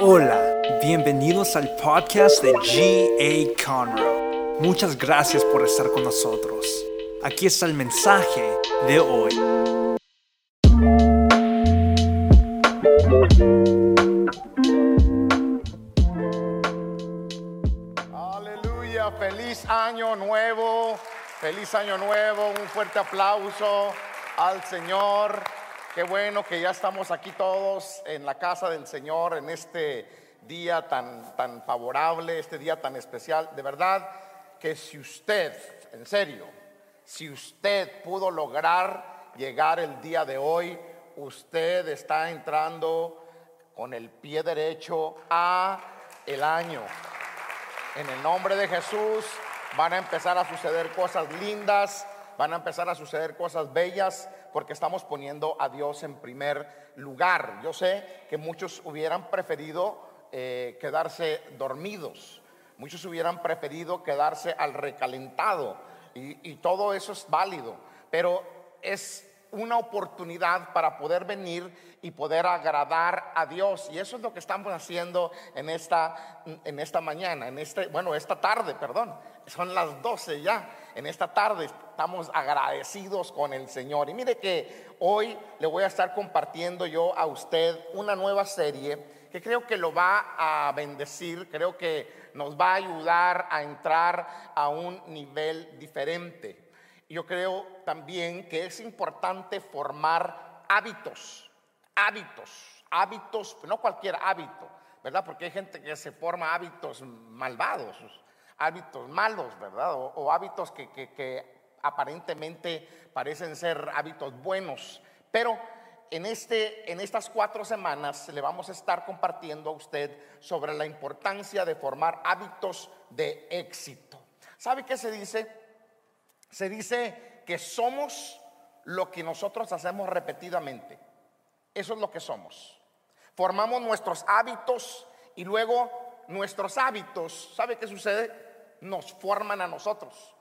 Hola, bienvenidos al podcast de G.A. Conroe. Muchas gracias por estar con nosotros. Aquí está el mensaje de hoy. Aleluya, feliz año nuevo, feliz año nuevo, un fuerte aplauso al Señor. Qué bueno que ya estamos aquí todos en la casa del Señor en este día tan, tan favorable, este día tan especial. De verdad que si usted, en serio, si usted pudo lograr llegar el día de hoy, usted está entrando con el pie derecho a el año. En el nombre de Jesús van a empezar a suceder cosas lindas, van a empezar a suceder cosas bellas porque estamos poniendo a Dios en primer lugar. Yo sé que muchos hubieran preferido eh, quedarse dormidos, muchos hubieran preferido quedarse al recalentado y, y todo eso es válido, pero es una oportunidad para poder venir y poder agradar a Dios. Y eso es lo que estamos haciendo en esta, en esta mañana, en este, bueno, esta tarde, perdón. Son las 12 ya. En esta tarde estamos agradecidos con el Señor. Y mire que hoy le voy a estar compartiendo yo a usted una nueva serie que creo que lo va a bendecir, creo que nos va a ayudar a entrar a un nivel diferente. Yo creo también que es importante formar hábitos, hábitos, hábitos, no cualquier hábito, ¿verdad? Porque hay gente que se forma hábitos malvados, hábitos malos, ¿verdad? O, hábitos que, que aparentemente parecen ser hábitos buenos. Pero en, este, en estas cuatro semanas le vamos a estar compartiendo a usted sobre la importancia de formar hábitos de éxito. ¿Sabe qué se dice? Se dice que somos lo que nosotros hacemos repetidamente. Eso es lo que somos. Formamos nuestros hábitos y luego nuestros hábitos, ¿sabe qué sucede? Nos forman a nosotros.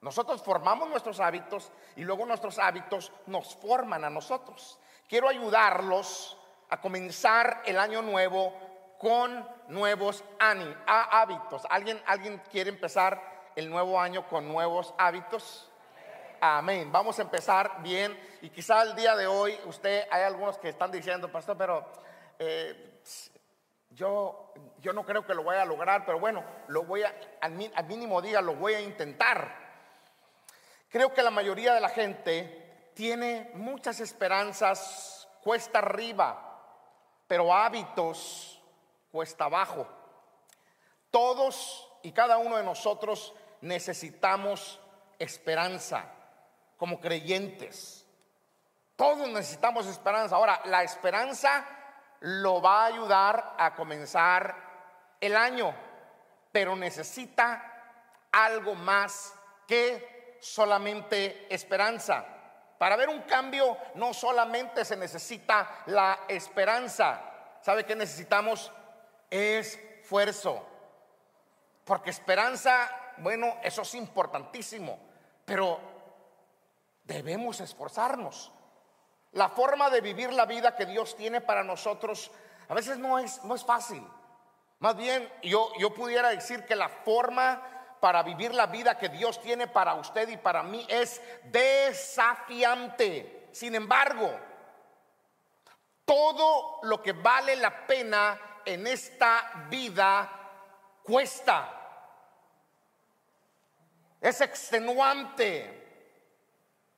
Nosotros formamos nuestros hábitos y luego nuestros hábitos nos forman a nosotros. Quiero ayudarlos a comenzar el año nuevo con nuevos hábitos. ¿Alguien, ¿Alguien quiere empezar el nuevo año con nuevos hábitos? Amén. Vamos a empezar bien. Y quizá el día de hoy, usted, hay algunos que están diciendo, pastor, pero eh, yo, yo no creo que lo vaya a lograr, pero bueno, lo voy a, al, mínimo día lo voy a intentar. Creo que la mayoría de la gente tiene muchas esperanzas cuesta arriba, pero hábitos cuesta abajo. Todos y cada uno de nosotros necesitamos esperanza como creyentes. Todos necesitamos esperanza. Ahora, la esperanza lo va a ayudar a comenzar el año, pero necesita algo más que solamente esperanza. Para ver un cambio no solamente se necesita la esperanza. ¿Sabe qué necesitamos? Esfuerzo. Porque esperanza, bueno, eso es importantísimo, pero debemos esforzarnos. La forma de vivir la vida que Dios tiene para nosotros a veces no es, no es fácil. Más bien, yo, yo pudiera decir que la forma para vivir la vida que Dios tiene para usted y para mí es desafiante. Sin embargo, todo lo que vale la pena en esta vida cuesta. Es extenuante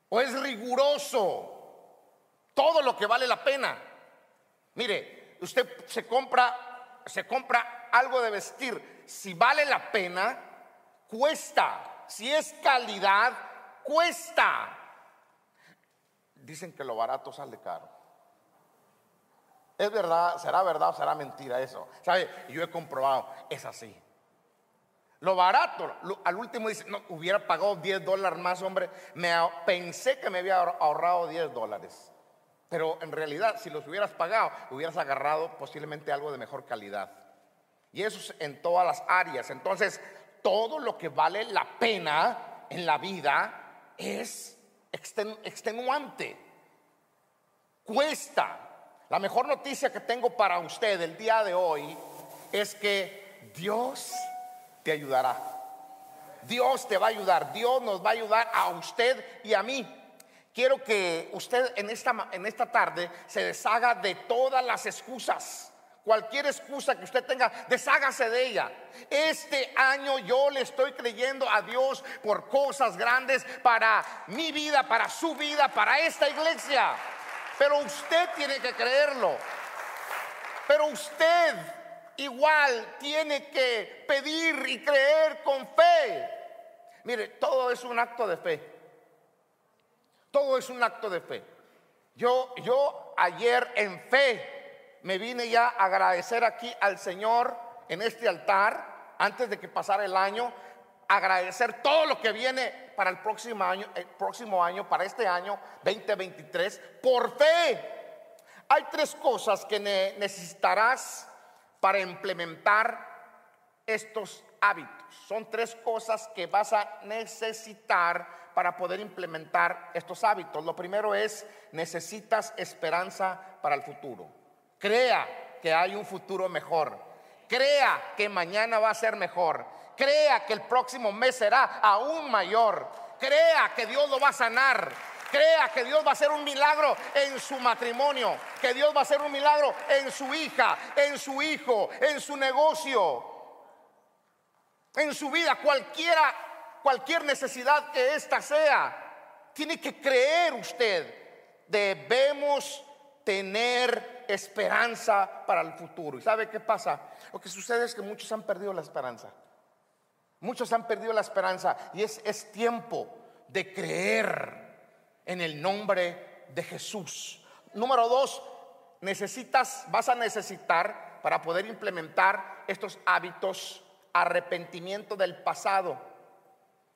o es riguroso. Todo lo que vale la pena. Mire, usted se compra, se compra algo de vestir. Si vale la pena, cuesta. Si es calidad, cuesta. Dicen que lo barato sale caro. Es verdad, será verdad o será mentira eso. ¿Sabe? Yo he comprobado, es así. Lo barato, al último dice, no, hubiera pagado 10 dólares más, hombre. Me, pensé que me había ahorrado 10 dólares. Pero en realidad, si los hubieras pagado, hubieras agarrado posiblemente algo de mejor calidad. Y eso es en todas las áreas. Entonces, todo lo que vale la pena en la vida es extenuante. Cuesta. La mejor noticia que tengo para usted el día de hoy es que Dios te ayudará. Dios te va a ayudar. Dios nos va a ayudar a usted y a mí. Quiero que usted en esta, en esta tarde se deshaga de todas las excusas. Cualquier excusa que usted tenga, deshágase de ella. Este año yo le estoy creyendo a Dios por cosas grandes para mi vida, para su vida, para esta iglesia. Pero usted tiene que creerlo. Pero usted igual tiene que pedir y creer con fe. Mire, todo es un acto de fe. Todo es un acto de fe. Yo, yo ayer en fe me vine ya a agradecer aquí al Señor en este altar, antes de que pasara el año, agradecer todo lo que viene para el próximo año, el próximo año, para este año 2023, por fe. Hay tres cosas que necesitarás para implementar estos hábitos. Son tres cosas que vas a necesitar para poder implementar estos hábitos. Lo primero es, necesitas esperanza para el futuro. Crea que hay un futuro mejor. Crea que mañana va a ser mejor. Crea que el próximo mes será aún mayor. Crea que Dios lo va a sanar Crea que Dios va a hacer un milagro en su matrimonio, que Dios va a hacer un milagro en su hija, en su hijo, en su negocio, en su vida, cualquiera, cualquier necesidad que ésta sea. Tiene que creer usted. Debemos tener esperanza para el futuro. ¿Y sabe qué pasa? Lo que sucede es que muchos han perdido la esperanza. Muchos han perdido la esperanza y es, es tiempo de creer en el nombre de Jesús. Número dos, necesitas, vas a necesitar para poder implementar estos hábitos arrepentimiento del pasado.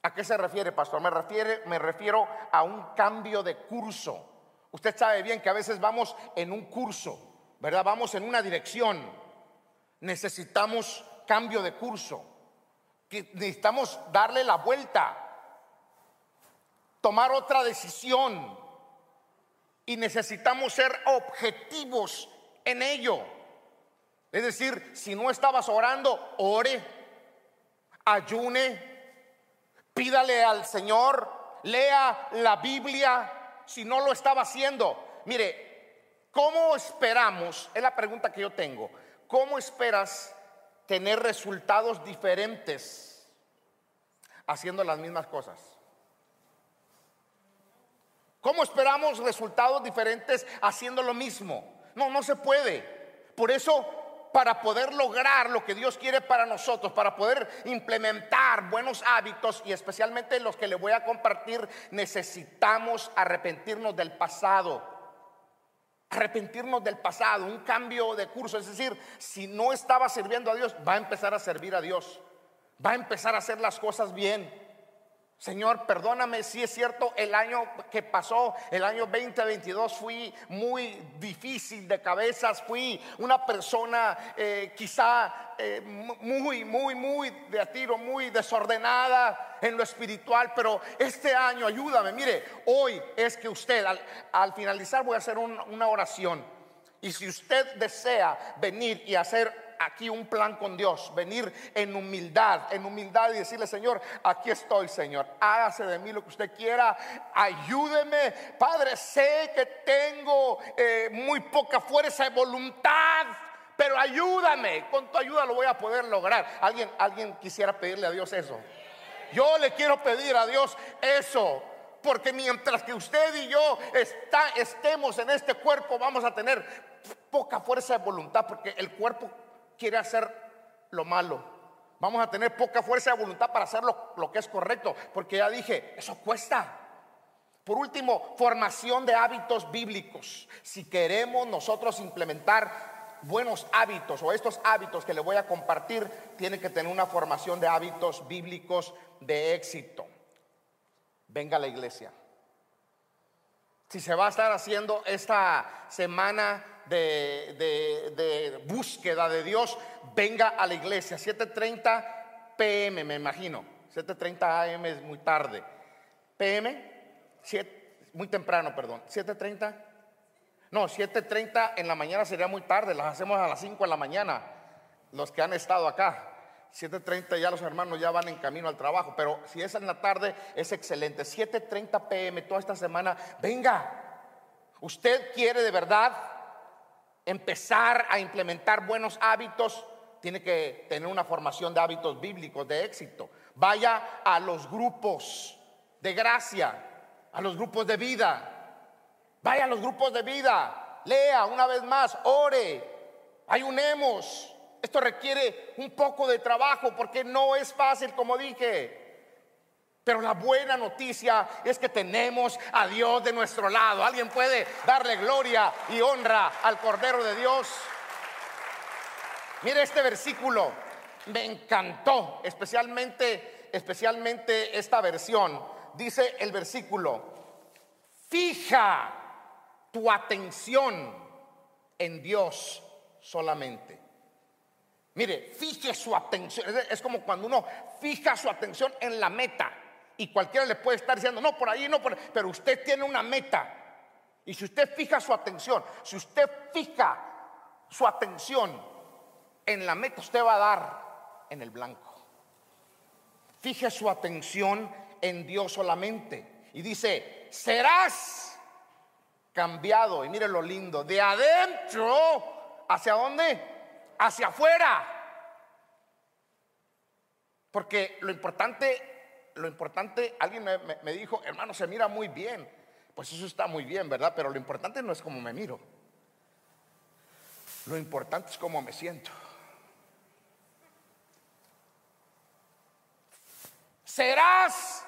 ¿A qué se refiere, pastor? Me, refiere, me refiero a un cambio de curso. Usted sabe bien que a veces vamos en un curso, ¿verdad? Vamos en una dirección. Necesitamos cambio de curso. Necesitamos darle la vuelta tomar otra decisión y necesitamos ser objetivos en ello. Es decir, si no estabas orando, ore, ayune, pídale al Señor, lea la Biblia, si no lo estaba haciendo. Mire, ¿cómo esperamos? Es la pregunta que yo tengo. ¿Cómo esperas tener resultados diferentes haciendo las mismas cosas? ¿Cómo esperamos resultados diferentes haciendo lo mismo? No, no se puede. Por eso, para poder lograr lo que Dios quiere para nosotros, para poder implementar buenos hábitos y especialmente los que le voy a compartir, necesitamos arrepentirnos del pasado. Arrepentirnos del pasado, un cambio de curso. Es decir, si no estaba sirviendo a Dios, va a empezar a servir a Dios. Va a empezar a hacer las cosas bien. Señor, perdóname si es cierto, el año que pasó, el año 2022, fui muy difícil de cabezas, fui una persona eh, quizá eh, muy, muy, muy de a tiro, muy desordenada en lo espiritual, pero este año ayúdame. Mire, hoy es que usted, al, finalizar voy a hacer una oración. Y si usted desea venir y hacer aquí un plan con Dios, venir en humildad, en humildad y decirle, Señor, aquí estoy, Señor, hágase de mí lo que usted quiera, ayúdeme, Padre, sé que tengo eh, muy poca fuerza de voluntad. Pero ayúdame, con tu ayuda lo voy a poder lograr. ¿Alguien, alguien quisiera pedirle a Dios eso? Yo le quiero pedir a Dios eso. Porque mientras que usted y yo está, estemos en este cuerpo, vamos a tener poca fuerza de voluntad, porque el cuerpo quiere hacer lo malo. Vamos a tener poca fuerza de voluntad para hacer lo, que es correcto, porque ya dije, eso cuesta. Por último, formación de hábitos bíblicos. Si queremos nosotros implementar buenos hábitos o estos hábitos que le voy a compartir, tiene que tener una formación de hábitos bíblicos de éxito. Venga a la iglesia. Si se va a estar haciendo esta semana de, búsqueda de Dios, venga a la iglesia. 7.30 pm, me imagino. 7.30 am es muy tarde. PM, muy temprano, perdón. 7.30. No, 7.30 en la mañana sería muy tarde, las hacemos a las 5 de la mañana, los que han estado acá. 7.30 ya los hermanos ya van en camino al trabajo, pero si es en la tarde es excelente. 7.30 pm toda esta semana, venga, usted quiere de verdad empezar a implementar buenos hábitos, tiene que tener una formación de hábitos bíblicos de éxito. Vaya a los grupos de gracia, a los grupos de vida. Vaya a los grupos de vida. Lea una vez más, ore, ayunemos. Esto requiere un poco de trabajo porque no es fácil, como dije. Pero la buena noticia es que tenemos a Dios de nuestro lado. Alguien puede darle gloria y honra al Cordero de Dios. Mire este versículo, me encantó, especialmente, especialmente esta versión. Dice el versículo: Fija tu atención en Dios solamente. Mire, fije su atención. Es como cuando uno fija su atención en la meta. Y cualquiera le puede estar diciendo, no, por ahí, no, por ahí. Pero usted tiene una meta. Y si usted fija su atención, si usted fija su atención en la meta, usted va a dar en el blanco. Fije su atención en Dios solamente. Y dice, serás cambiado. Y mire lo lindo, de adentro, ¿hacia dónde? Hacia afuera. Porque lo importante lo importante, alguien me, dijo, hermano, se mira muy bien. Pues eso está muy bien, ¿verdad? Pero lo importante no es cómo me miro. Lo importante es cómo me siento. Serás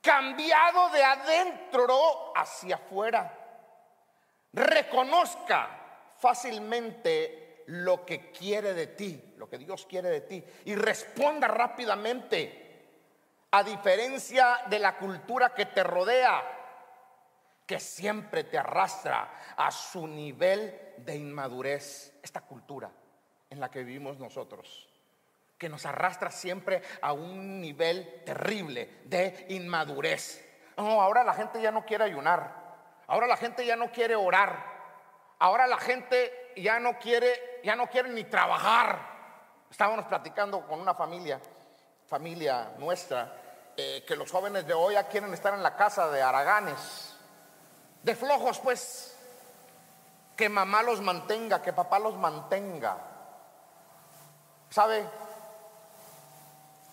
cambiado de adentro hacia afuera. Reconozca fácilmente lo que quiere de ti, lo que Dios quiere de ti, y responda rápidamente a diferencia de la cultura que te rodea, que siempre te arrastra a su nivel de inmadurez, esta cultura en la que vivimos nosotros, que nos arrastra siempre a un nivel terrible de inmadurez. No, ahora la gente ya no quiere ayunar, ahora la gente ya no quiere orar, ahora la gente ya no quiere, ya no quiere ni trabajar. Estábamos platicando con una familia, familia nuestra, eh, que los jóvenes de hoy ya quieren estar en la casa de haraganes, de flojos pues, que mamá los mantenga, que papá los mantenga. ¿Sabe?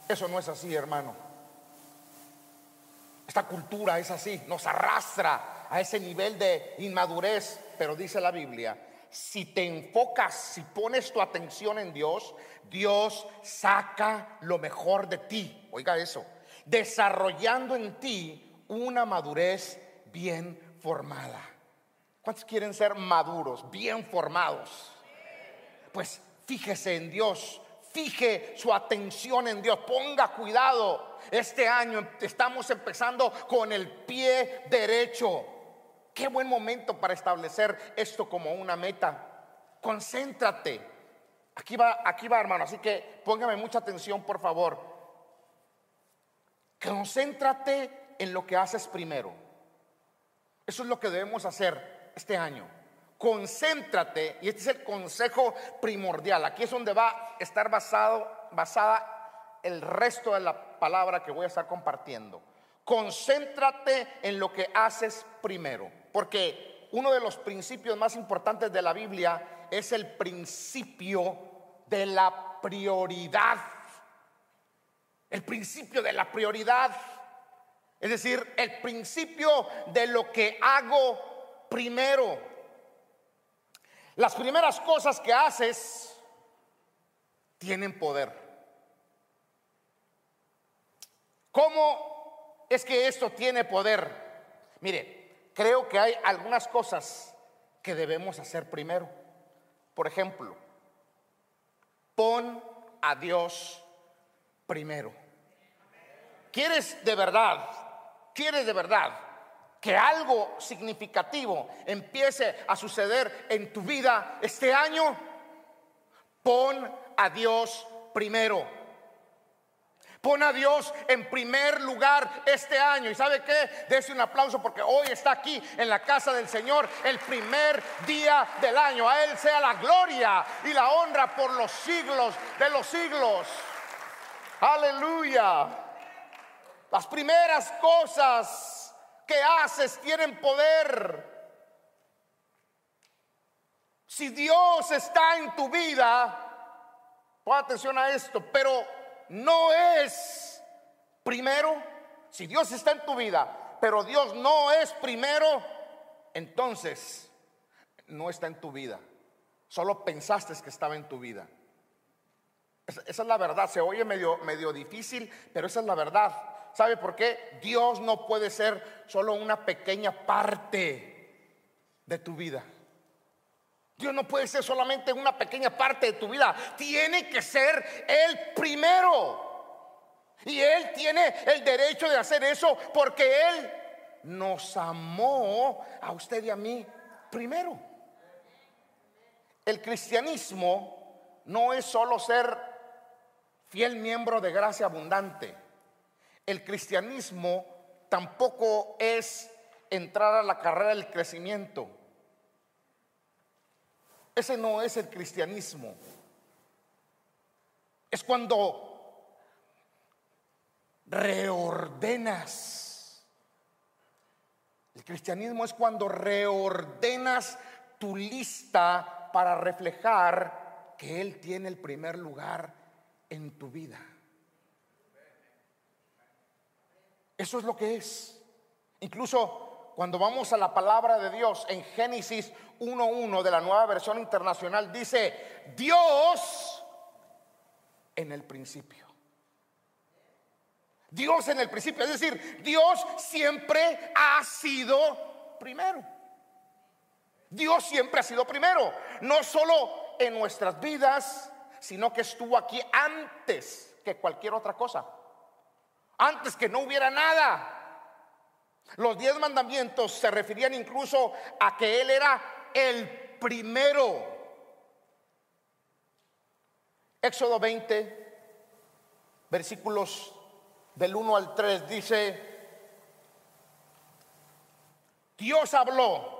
Eso no es así, hermano. Esta cultura es así, nos arrastra a ese nivel de inmadurez, pero dice la Biblia, si te enfocas, si pones tu atención en Dios, Dios saca lo mejor de ti. Oiga eso desarrollando en ti una madurez bien formada. ¿Cuántos quieren ser maduros, bien formados? Pues fíjese en Dios, fije su atención en Dios, ponga cuidado. Este año estamos empezando con el pie derecho. Qué buen momento para establecer esto como una meta. Concéntrate. Aquí va, aquí va, hermano. Así que póngame mucha atención, por favor. Concéntrate en lo que haces primero. Eso es lo que debemos hacer este año. Concéntrate, y este es el consejo primordial. Aquí es donde va a estar basado, basada el resto de la palabra que voy a estar compartiendo. Concéntrate en lo que haces primero, porque uno de los principios más importantes de la Biblia es el principio de la prioridad el principio de la prioridad, es decir, el principio de lo que hago primero. Las primeras cosas que haces tienen poder. ¿Cómo es que esto tiene poder? Mire, creo que hay algunas cosas que debemos hacer primero. Por ejemplo, pon a Dios primero. ¿Quieres de verdad, quieres de verdad que algo significativo empiece a suceder en tu vida este año? Pon a Dios primero. Pon a Dios en primer lugar este año. ¿Y sabe qué? Dese un aplauso porque hoy está aquí en la casa del Señor el primer día del año. A Él sea la gloria y la honra por los siglos de los siglos. Aleluya. Las primeras cosas que haces tienen poder. Si Dios está en tu vida, pon atención a esto, pero no es primero, si Dios está en tu vida, pero Dios no es primero, entonces no está en tu vida. Solo pensaste que estaba en tu vida. Esa, es la verdad. Se oye medio, medio difícil, pero esa es la verdad. ¿Sabe por qué? Dios no puede ser solo una pequeña parte de tu vida. Dios no puede ser solamente una pequeña parte de tu vida. Tiene que ser el primero. Y Él tiene el derecho de hacer eso porque Él nos amó a usted y a mí primero. El cristianismo no es solo ser fiel miembro de gracia abundante. El cristianismo tampoco es entrar a la carrera del crecimiento. Ese no es el cristianismo. Es cuando reordenas. El cristianismo es cuando reordenas tu lista para reflejar que Él tiene el primer lugar en tu vida. Eso es lo que es. Incluso cuando vamos a la palabra de Dios en Génesis 1.1 de la nueva versión internacional, dice, Dios en el principio. Dios en el principio, es decir, Dios siempre ha sido primero. Dios siempre ha sido primero, no solo en nuestras vidas, sino que estuvo aquí antes que cualquier otra cosa. Antes que no hubiera nada. Los diez mandamientos se referían incluso a que Él era el primero. Éxodo 20, versículos del 1 al 3 dice, Dios habló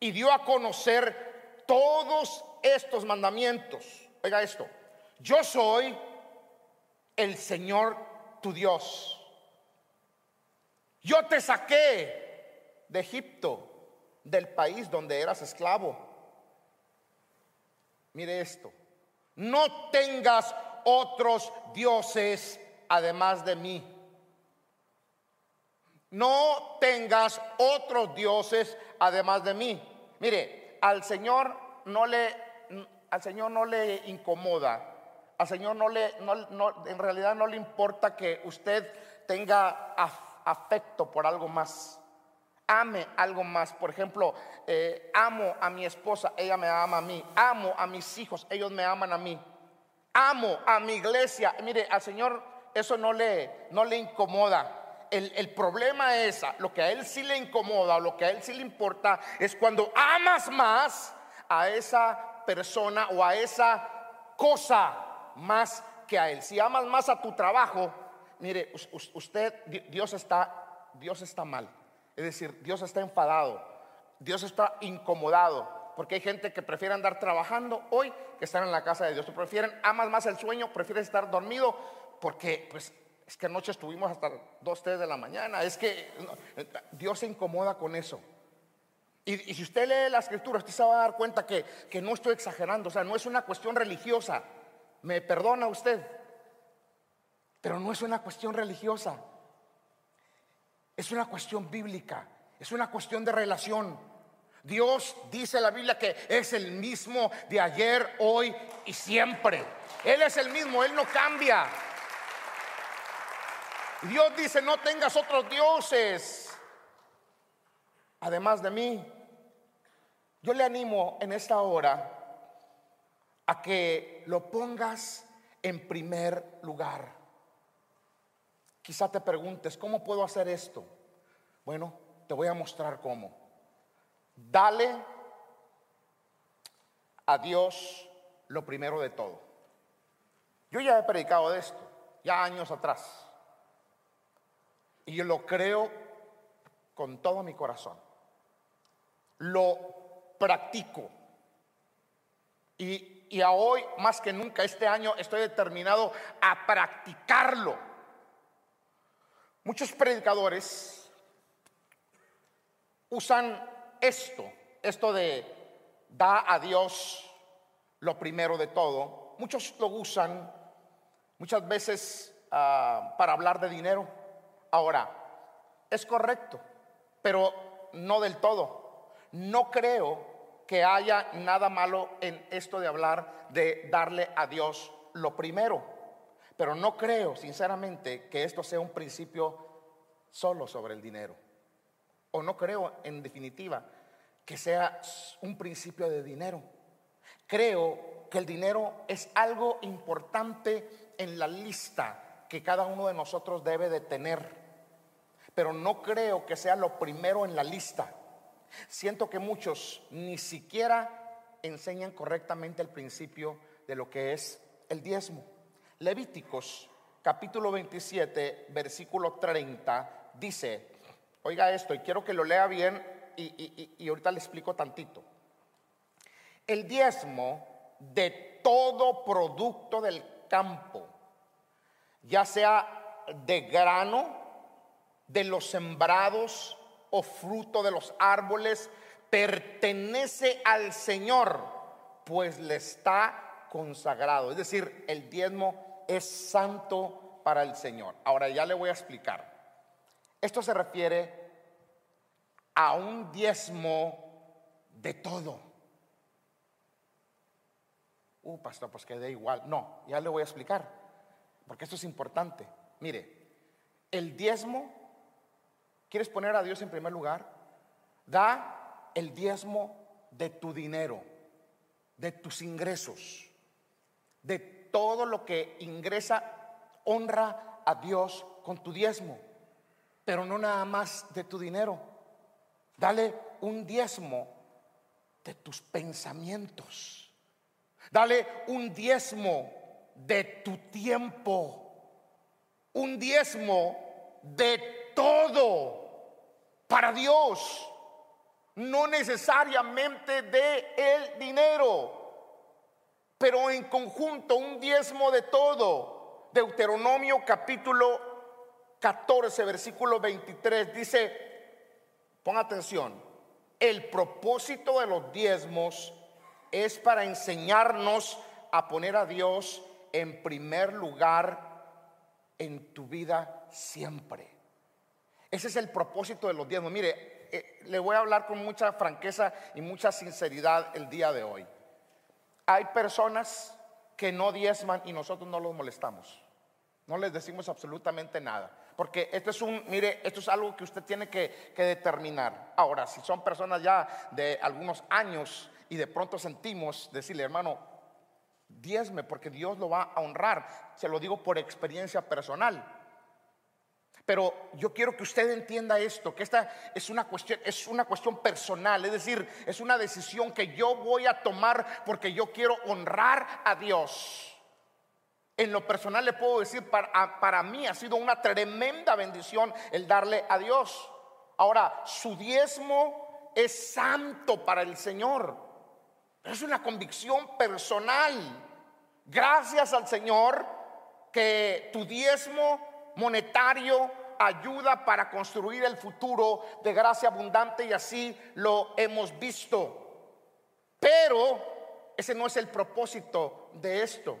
y dio a conocer todos estos mandamientos. Oiga esto, yo soy el Señor tu Dios yo te saqué de Egipto, del país donde eras esclavo. Mire esto, no tengas otros dioses además de mí. No tengas otros dioses además de mí. Mire, al Señor no le, al Señor no le incomoda. Al Señor no le, no, en realidad no le importa que usted tenga afecto por algo más. Ame algo más. Por ejemplo, eh, amo a mi esposa, ella me ama a mí. Amo a mis hijos, ellos me aman a mí. Amo a mi iglesia. Mire, al Señor eso no le, no le incomoda. El, el, problema es, lo que a Él sí le incomoda, lo que a Él sí le importa, es cuando amas más a esa persona o a esa cosa más que a Él. Si amas más a tu trabajo, mire, usted, Dios está, Dios está mal. Es decir, Dios está enfadado, Dios está incomodado, porque hay gente que prefiere andar trabajando hoy que estar en la casa de Dios. Prefieren, amas más el sueño, prefieres estar dormido, porque pues es que anoche estuvimos hasta 2, 3 de la mañana. Es que Dios se incomoda con eso. Y, si usted lee la escritura, usted se va a dar cuenta que, que no estoy exagerando. O sea, no es una cuestión religiosa. Me perdona usted. Pero no es una cuestión religiosa, es una cuestión bíblica, es una cuestión de relación. Dios dice la Biblia que es el mismo de ayer, hoy y siempre. Él es el mismo, Él no cambia. Dios dice, no tengas otros dioses, además de mí. Yo le animo en esta hora a que lo pongas en primer lugar. Quizá te preguntes, ¿cómo puedo hacer esto? Bueno, te voy a mostrar cómo. Dale a Dios lo primero de todo. Yo ya he predicado de esto, ya años atrás. Y lo creo con todo mi corazón. Lo practico. Y, y a hoy, más que nunca, este año estoy determinado a practicarlo. Muchos predicadores usan esto, esto de da a Dios lo primero de todo. Muchos lo usan muchas veces ah, para hablar de dinero. Ahora, es correcto, pero no del todo. No creo que haya nada malo en esto de hablar de darle a Dios lo primero. Pero no creo, sinceramente, que esto sea un principio solo sobre el dinero. O no creo, en definitiva, que sea un principio de dinero. Creo que el dinero es algo importante en la lista que cada uno de nosotros debe de tener. Pero no creo que sea lo primero en la lista. Siento que muchos ni siquiera enseñan correctamente el principio de lo que es el diezmo. Levíticos capítulo 27, versículo 30 dice, oiga esto, y quiero que lo lea bien y, y ahorita le explico tantito. El diezmo de todo producto del campo, ya sea de grano, de los sembrados o fruto de los árboles, pertenece al Señor, pues le está consagrado. Es decir, el diezmo es santo para el Señor. Ahora ya le voy a explicar. Esto se refiere a un diezmo de todo. Uh, pastor, pues que igual. No, ya le voy a explicar, porque esto es importante. Mire, el diezmo, ¿quieres poner a Dios en primer lugar? Da el diezmo de tu dinero, de tus ingresos, de todo lo que ingresa, honra a Dios con tu diezmo, pero no nada más de tu dinero. Dale un diezmo de tus pensamientos Dale un diezmo de tu tiempo, un diezmo de todo para Dios, no necesariamente de el dinero, pero en conjunto un diezmo de todo. Deuteronomio capítulo 14, versículo 23 dice, pon atención, el propósito de los diezmos es para enseñarnos a poner a Dios en primer lugar en tu vida siempre. Ese es el propósito de los diezmos. Mire, eh, le voy a hablar con mucha franqueza y mucha sinceridad el día de hoy. Hay personas que no diezman y nosotros no los molestamos. No les decimos absolutamente nada. Porque esto es un, mire, esto es algo que usted tiene que, que determinar. Ahora, si son personas ya de algunos años y de pronto sentimos decirle, hermano, diezme porque Dios lo va a honrar. Se lo digo por experiencia personal. Pero yo quiero que usted entienda esto, que esta es una cuestión, es una cuestión personal, es decir, es una decisión que yo voy a tomar porque yo quiero honrar a Dios. En lo personal le puedo decir, para, para mí ha sido una tremenda bendición el darle a Dios. Ahora, su diezmo es santo para el Señor. Es una convicción personal. Gracias al Señor que tu diezmo monetario ayuda para construir el futuro de gracia abundante y así lo hemos visto. Pero ese no es el propósito de esto.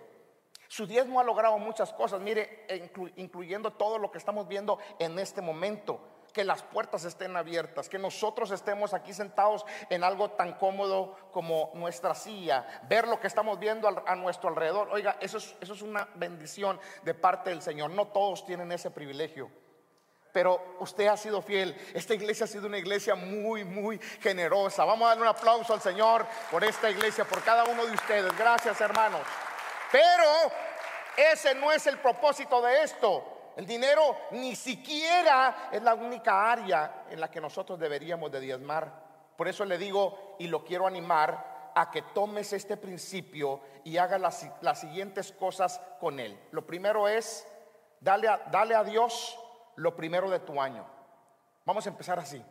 Su diezmo ha logrado muchas cosas, mire, incluyendo todo lo que estamos viendo en este momento que las puertas estén abiertas, que nosotros estemos aquí sentados en algo tan cómodo como nuestra silla, ver lo que estamos viendo a nuestro alrededor. Oiga, eso es, eso es una bendición de parte del Señor. No todos tienen ese privilegio. Pero usted ha sido fiel. Esta iglesia ha sido una iglesia muy, muy generosa. Vamos a darle un aplauso al Señor por esta iglesia, por cada uno de ustedes. Gracias, hermanos. Pero ese no es el propósito de esto. El dinero ni siquiera es la única área en la que nosotros deberíamos de diezmar. Por eso le digo y lo quiero animar a que tomes este principio y haga las, las siguientes cosas con él. Lo primero es dale a, dale a Dios lo primero de tu año. Vamos a empezar así.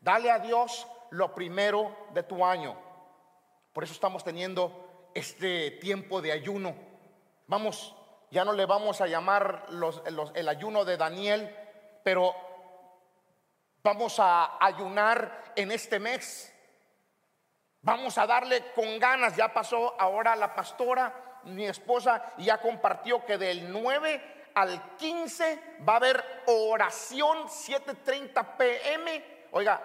Dale a Dios lo primero de tu año. Por eso estamos teniendo este tiempo de ayuno. Vamos, ya no le vamos a llamar el ayuno de Daniel, pero vamos a ayunar en este mes. Vamos a darle con ganas. Ya pasó ahora la pastora, mi esposa, y ya compartió que del 9 al 15 va a haber oración 7:30 pm. Oiga,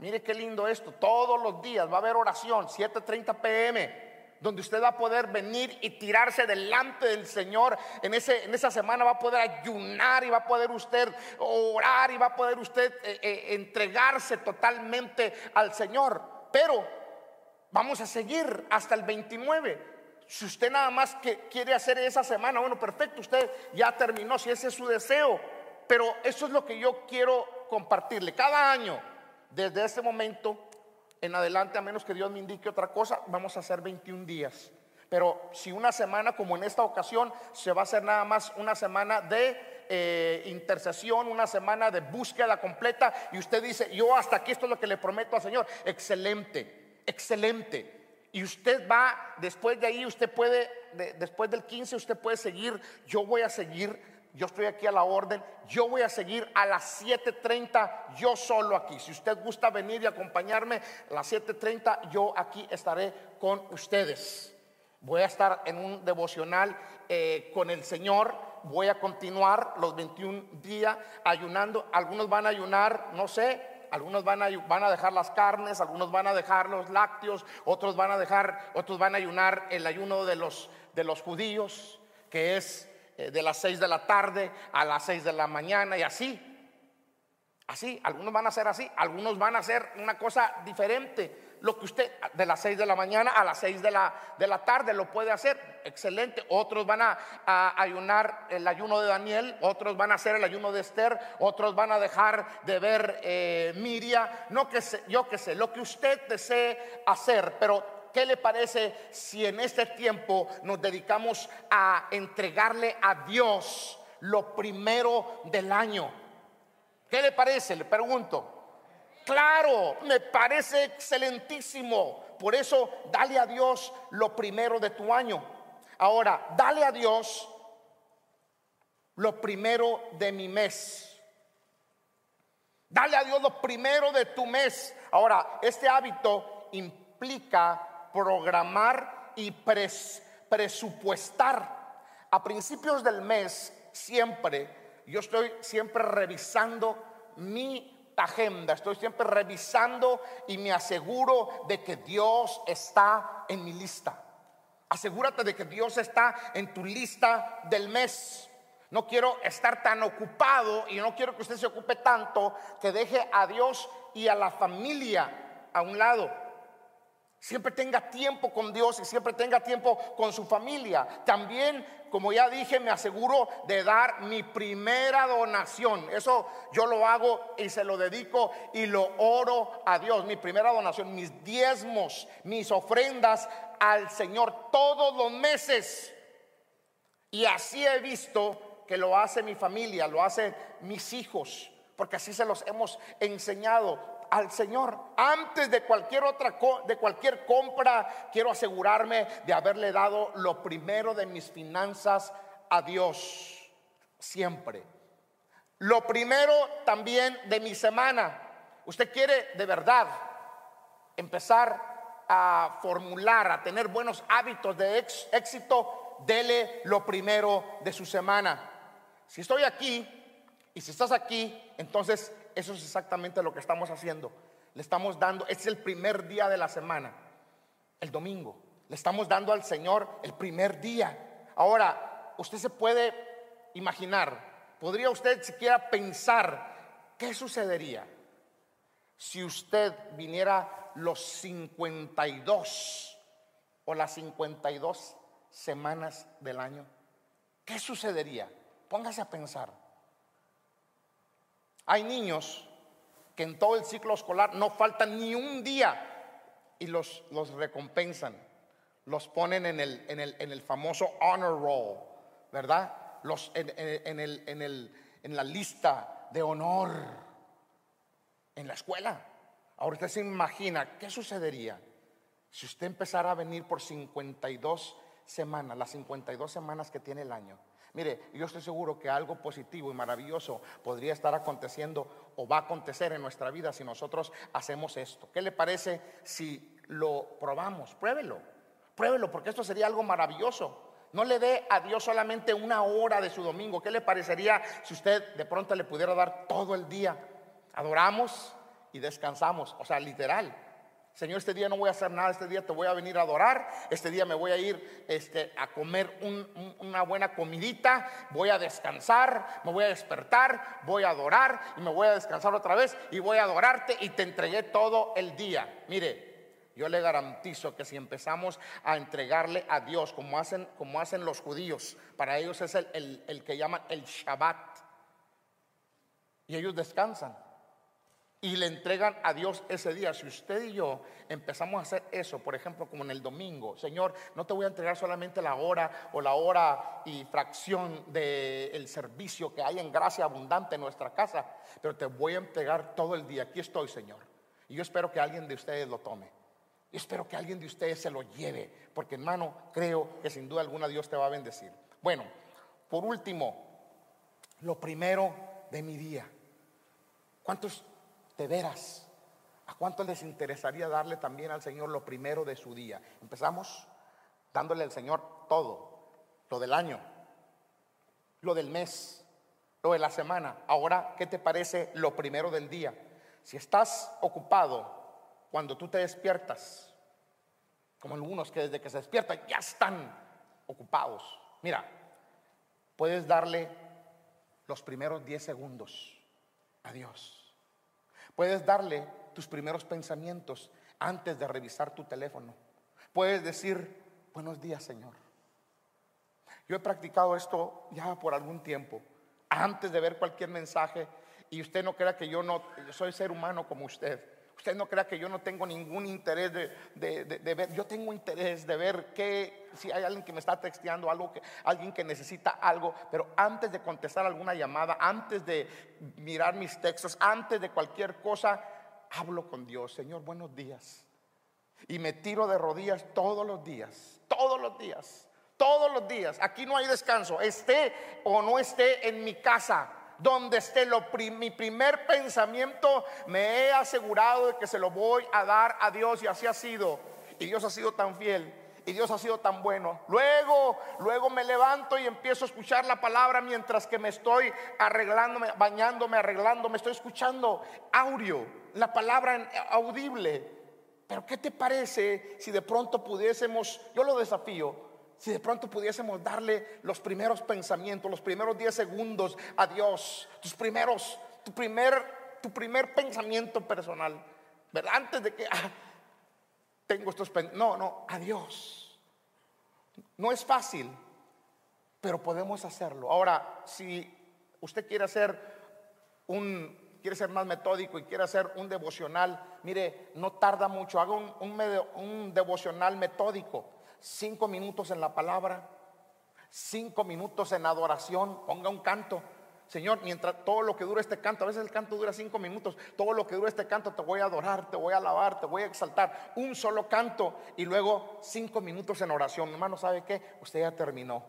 mire qué lindo esto. Todos los días va a haber oración 7:30 pm donde usted va a poder venir y tirarse delante del Señor. En, ese, en esa semana va a poder ayunar y va a poder usted orar y va a poder usted eh, eh, entregarse totalmente al Señor. Pero vamos a seguir hasta el 29. Si usted nada más que quiere hacer esa semana, bueno, perfecto, usted ya terminó, si ese es su deseo. Pero eso es lo que yo quiero compartirle. Cada año, desde este momento en adelante, a menos que Dios me indique otra cosa, vamos a hacer 21 días. Pero si una semana como en esta ocasión se va a hacer nada más una semana de eh, intercesión, una semana de búsqueda completa y usted dice, yo hasta aquí esto es lo que le prometo al Señor, excelente, excelente. Y usted va, después de ahí, usted puede, después del 15, usted puede seguir, yo voy a seguir, yo estoy aquí a la orden, yo voy a seguir a las 7.30, yo solo aquí. Si usted gusta venir y acompañarme a las 7.30, yo aquí estaré con ustedes. Voy a estar en un devocional eh, con el Señor. Voy a continuar los 21 días ayunando. Algunos van a ayunar, no sé, algunos van a, van a dejar las carnes, algunos van a dejar los lácteos, otros van a dejar, otros van a ayunar el ayuno de los, de los judíos, que es de las seis de la tarde a las seis de la mañana y así. Así, algunos van a hacer así, algunos van a hacer una cosa diferente lo que usted de las 6 de la mañana a las 6 de la, de la tarde lo puede hacer, excelente. Otros van a, ayunar el ayuno de Daniel, otros van a hacer el ayuno de Esther, otros van a dejar de ver eh, Miria, no que sé, yo que sé, lo que usted desee hacer, pero ¿Qué le parece si en este tiempo nos dedicamos a entregarle a Dios lo primero del año? ¿Qué le parece? Le pregunto. Claro, me parece excelentísimo. Por eso, dale a Dios lo primero de tu año. Ahora, dale a Dios lo primero de mi mes. Dale a Dios lo primero de tu mes. Ahora, este hábito implica programar y presupuestar. A principios del mes, siempre, yo estoy siempre revisando mi agenda, estoy siempre revisando y me aseguro de que Dios está en mi lista. Asegúrate de que Dios está en tu lista del mes. No quiero estar tan ocupado y no quiero que usted se ocupe tanto que deje a Dios y a la familia a un lado. Siempre tenga tiempo con Dios y siempre tenga tiempo con su familia. También, como ya dije, me aseguro de dar mi primera donación. Eso yo lo hago y se lo dedico y lo oro a Dios. Mi primera donación, mis diezmos, mis ofrendas al Señor todos los meses. Y así he visto que lo hace mi familia, lo hacen mis hijos, porque así se los hemos enseñado al Señor. Antes de cualquier otra de cualquier compra, quiero asegurarme de haberle dado lo primero de mis finanzas a Dios siempre. Lo primero también de mi semana. Usted quiere de verdad empezar a formular, a tener buenos hábitos de éxito, dele lo primero de su semana. Si estoy aquí y si estás aquí, entonces eso es exactamente lo que estamos haciendo. Le estamos dando, es el primer día de la semana, el domingo. Le estamos dando al Señor el primer día. Ahora, usted se puede imaginar, podría usted siquiera pensar qué sucedería si usted viniera los 52 o las 52 semanas del año. ¿Qué sucedería? Póngase a pensar. Hay niños que en todo el ciclo escolar no faltan ni un día y los, los recompensan, los ponen en el, en, el, en el famoso honor roll, ¿verdad? los, en, el, en, el, en la lista de honor en la escuela. Ahora usted se imagina, ¿qué sucedería si usted empezara a venir por 52 semanas, las 52 semanas que tiene el año? Mire, yo estoy seguro que algo positivo y maravilloso podría estar aconteciendo o va a acontecer en nuestra vida si nosotros hacemos esto. ¿Qué le parece si lo probamos? Pruébelo, pruébelo, porque esto sería algo maravilloso. No le dé a Dios solamente una hora de su domingo. ¿Qué le parecería si usted de pronto le pudiera dar todo el día? Adoramos y descansamos, o sea, literal. Señor, este día no voy a hacer nada, este día te voy a venir a adorar, este día me voy a ir este, a comer una buena comidita, voy a descansar, me voy a despertar, voy a adorar y me voy a descansar otra vez y voy a adorarte y te entregué todo el día. Mire, yo le garantizo que si empezamos a entregarle a Dios como hacen, como hacen los judíos, para ellos es el, el que llaman el Shabbat, y ellos descansan y le entregan a Dios ese día. Si usted y yo empezamos a hacer eso, por ejemplo, como en el domingo, Señor, no te voy a entregar solamente la hora o la hora y fracción del servicio que hay en gracia abundante en nuestra casa, pero te voy a entregar todo el día. Aquí estoy, Señor. Y yo espero que alguien de ustedes lo tome. Y espero que alguien de ustedes se lo lleve, porque hermano, creo que sin duda alguna Dios te va a bendecir. Bueno, por último, lo primero de mi día. ¿Cuántos de veras, ¿a cuánto les interesaría darle también al Señor lo primero de su día? Empezamos dándole al Señor todo, lo del año, lo del mes, lo de la semana. Ahora, ¿qué te parece lo primero del día? Si estás ocupado cuando tú te despiertas, como algunos que desde que se despiertan ya están ocupados. Mira, puedes darle los primeros 10 segundos a Dios. Puedes darle tus primeros pensamientos antes de revisar tu teléfono. Puedes decir, buenos días Señor. Yo he practicado esto ya por algún tiempo, antes de ver cualquier mensaje, y usted no crea que yo no soy ser humano como usted. Usted no crea que yo no tengo ningún interés de, ver. Yo tengo interés de ver que si hay alguien que me está texteando algo, que, alguien que necesita algo, pero antes de contestar alguna llamada, antes de mirar mis textos, antes de cualquier cosa, hablo con Dios. Señor, buenos días. Y me tiro de rodillas todos los días, todos los días, todos los días. Aquí no hay descanso, esté o no esté en mi casa donde esté lo mi primer pensamiento, me he asegurado de que se lo voy a dar a Dios y así ha sido. Y Dios ha sido tan fiel y Dios ha sido tan bueno. Luego, luego me levanto y empiezo a escuchar la palabra mientras que me estoy arreglándome, bañándome, arreglándome, estoy escuchando audio, la palabra audible. Pero ¿qué te parece si de pronto pudiésemos, yo lo desafío, si de pronto pudiésemos darle los primeros pensamientos, los primeros 10 segundos a Dios, tus primeros, tu primer, tu primer pensamiento personal, ¿verdad? Antes de que ah, tengo estos no, no, a Dios. No es fácil, pero podemos hacerlo. Ahora, si usted quiere hacer un, quiere ser más metódico y quiere hacer un devocional, mire, no tarda mucho, haga un, un devocional metódico cinco minutos en la palabra, cinco minutos en adoración, ponga un canto. Señor, mientras todo lo que dura este canto, a veces el canto dura cinco minutos, todo lo que dura este canto te voy a adorar, te voy a alabar, te voy a exaltar. Un solo canto y luego cinco minutos en oración. Hermano, ¿sabe qué? Usted ya terminó.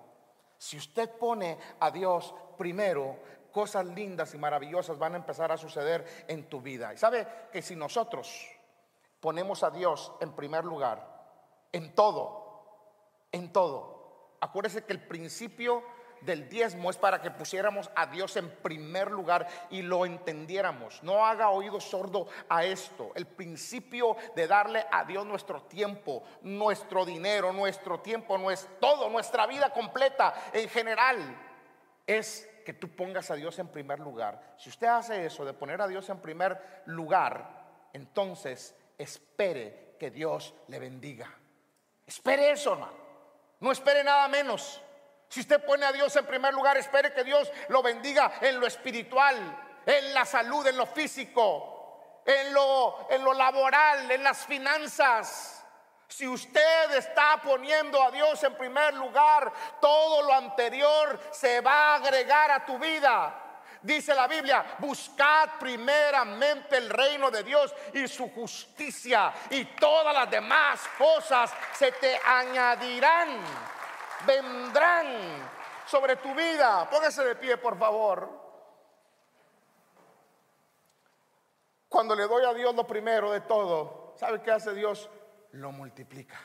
Si usted pone a Dios primero, cosas lindas y maravillosas van a empezar a suceder en tu vida. Y sabe que si nosotros ponemos a Dios en primer lugar, en todo, en todo. Acuérdese que el principio del diezmo es para que pusiéramos a Dios en primer lugar y lo entendiéramos. No haga oído sordo a esto. El principio de darle a Dios nuestro tiempo, nuestro dinero, nuestro tiempo, no es todo, nuestra vida completa en general, es que tú pongas a Dios en primer lugar. Si usted hace eso, de poner a Dios en primer lugar, entonces espere que Dios le bendiga. Espere eso, hermano. No espere nada menos. Si usted pone a Dios en primer lugar, espere que Dios lo bendiga en lo espiritual, en la salud, en lo físico, en lo, en lo laboral, en las finanzas. Si usted está poniendo a Dios en primer lugar, todo lo anterior se va a agregar a tu vida. Dice la Biblia, buscad primeramente el reino de Dios y su justicia y todas las demás cosas se te añadirán, vendrán sobre tu vida. Póngase de pie, por favor. Cuando le doy a Dios lo primero de todo, ¿sabe qué hace Dios? Lo multiplica.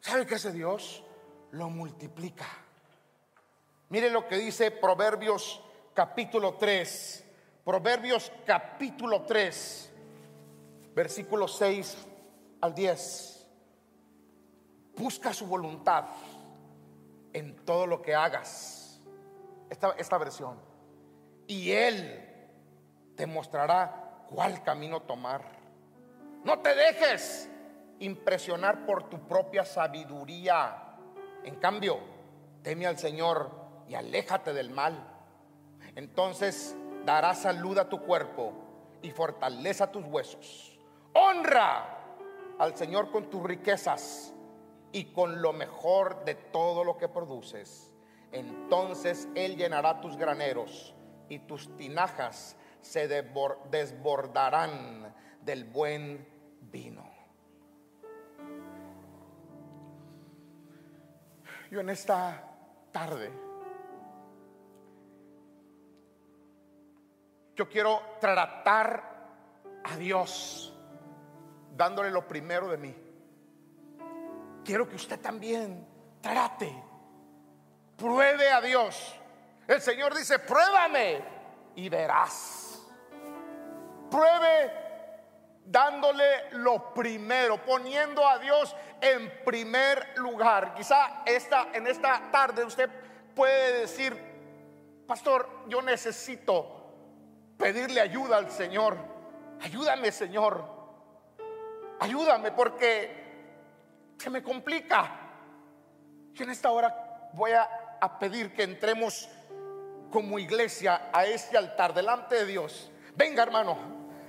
¿Sabe qué hace Dios? Lo multiplica. Mire lo que dice Proverbios capítulo 3. Proverbios capítulo 3, versículo 6 al 10. Busca su voluntad en todo lo que hagas. Esta, esta versión. Y Él te mostrará cuál camino tomar. No te dejes impresionar por tu propia sabiduría. En cambio, teme al Señor y aléjate del mal. Entonces dará salud a tu cuerpo y fortaleza tus huesos. Honra al Señor con tus riquezas y con lo mejor de todo lo que produces. Entonces Él llenará tus graneros y tus tinajas se desbordarán del buen vino. Yo en esta tarde, yo quiero tratar a Dios dándole lo primero de mí. Quiero que usted también trate, pruebe a Dios. El Señor dice, pruébame y verás. Pruebe dándole lo primero, poniendo a Dios en primer lugar. Quizá esta, en esta tarde usted puede decir, pastor, yo necesito pedirle ayuda al Señor. Ayúdame, Señor. Ayúdame porque se me complica. Yo en esta hora voy a, pedir que entremos como iglesia a este altar delante de Dios. Venga, hermano,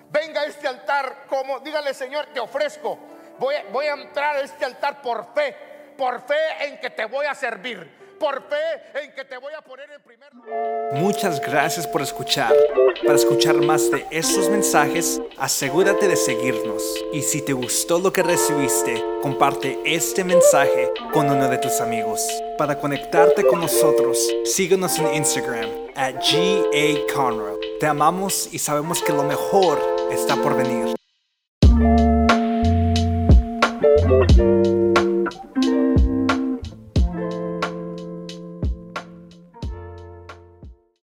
venga a este altar como, dígale Señor, te ofrezco. Voy, voy a entrar a este altar por fe, por fe en que te voy a servir por fe en que te voy a poner en primer lugar. Muchas gracias por escuchar. Para escuchar más de estos mensajes, asegúrate de seguirnos. Y si te gustó lo que recibiste, comparte este mensaje con uno de tus amigos. Para conectarte con nosotros, síguenos en Instagram at GA Te amamos y sabemos que lo mejor está por venir.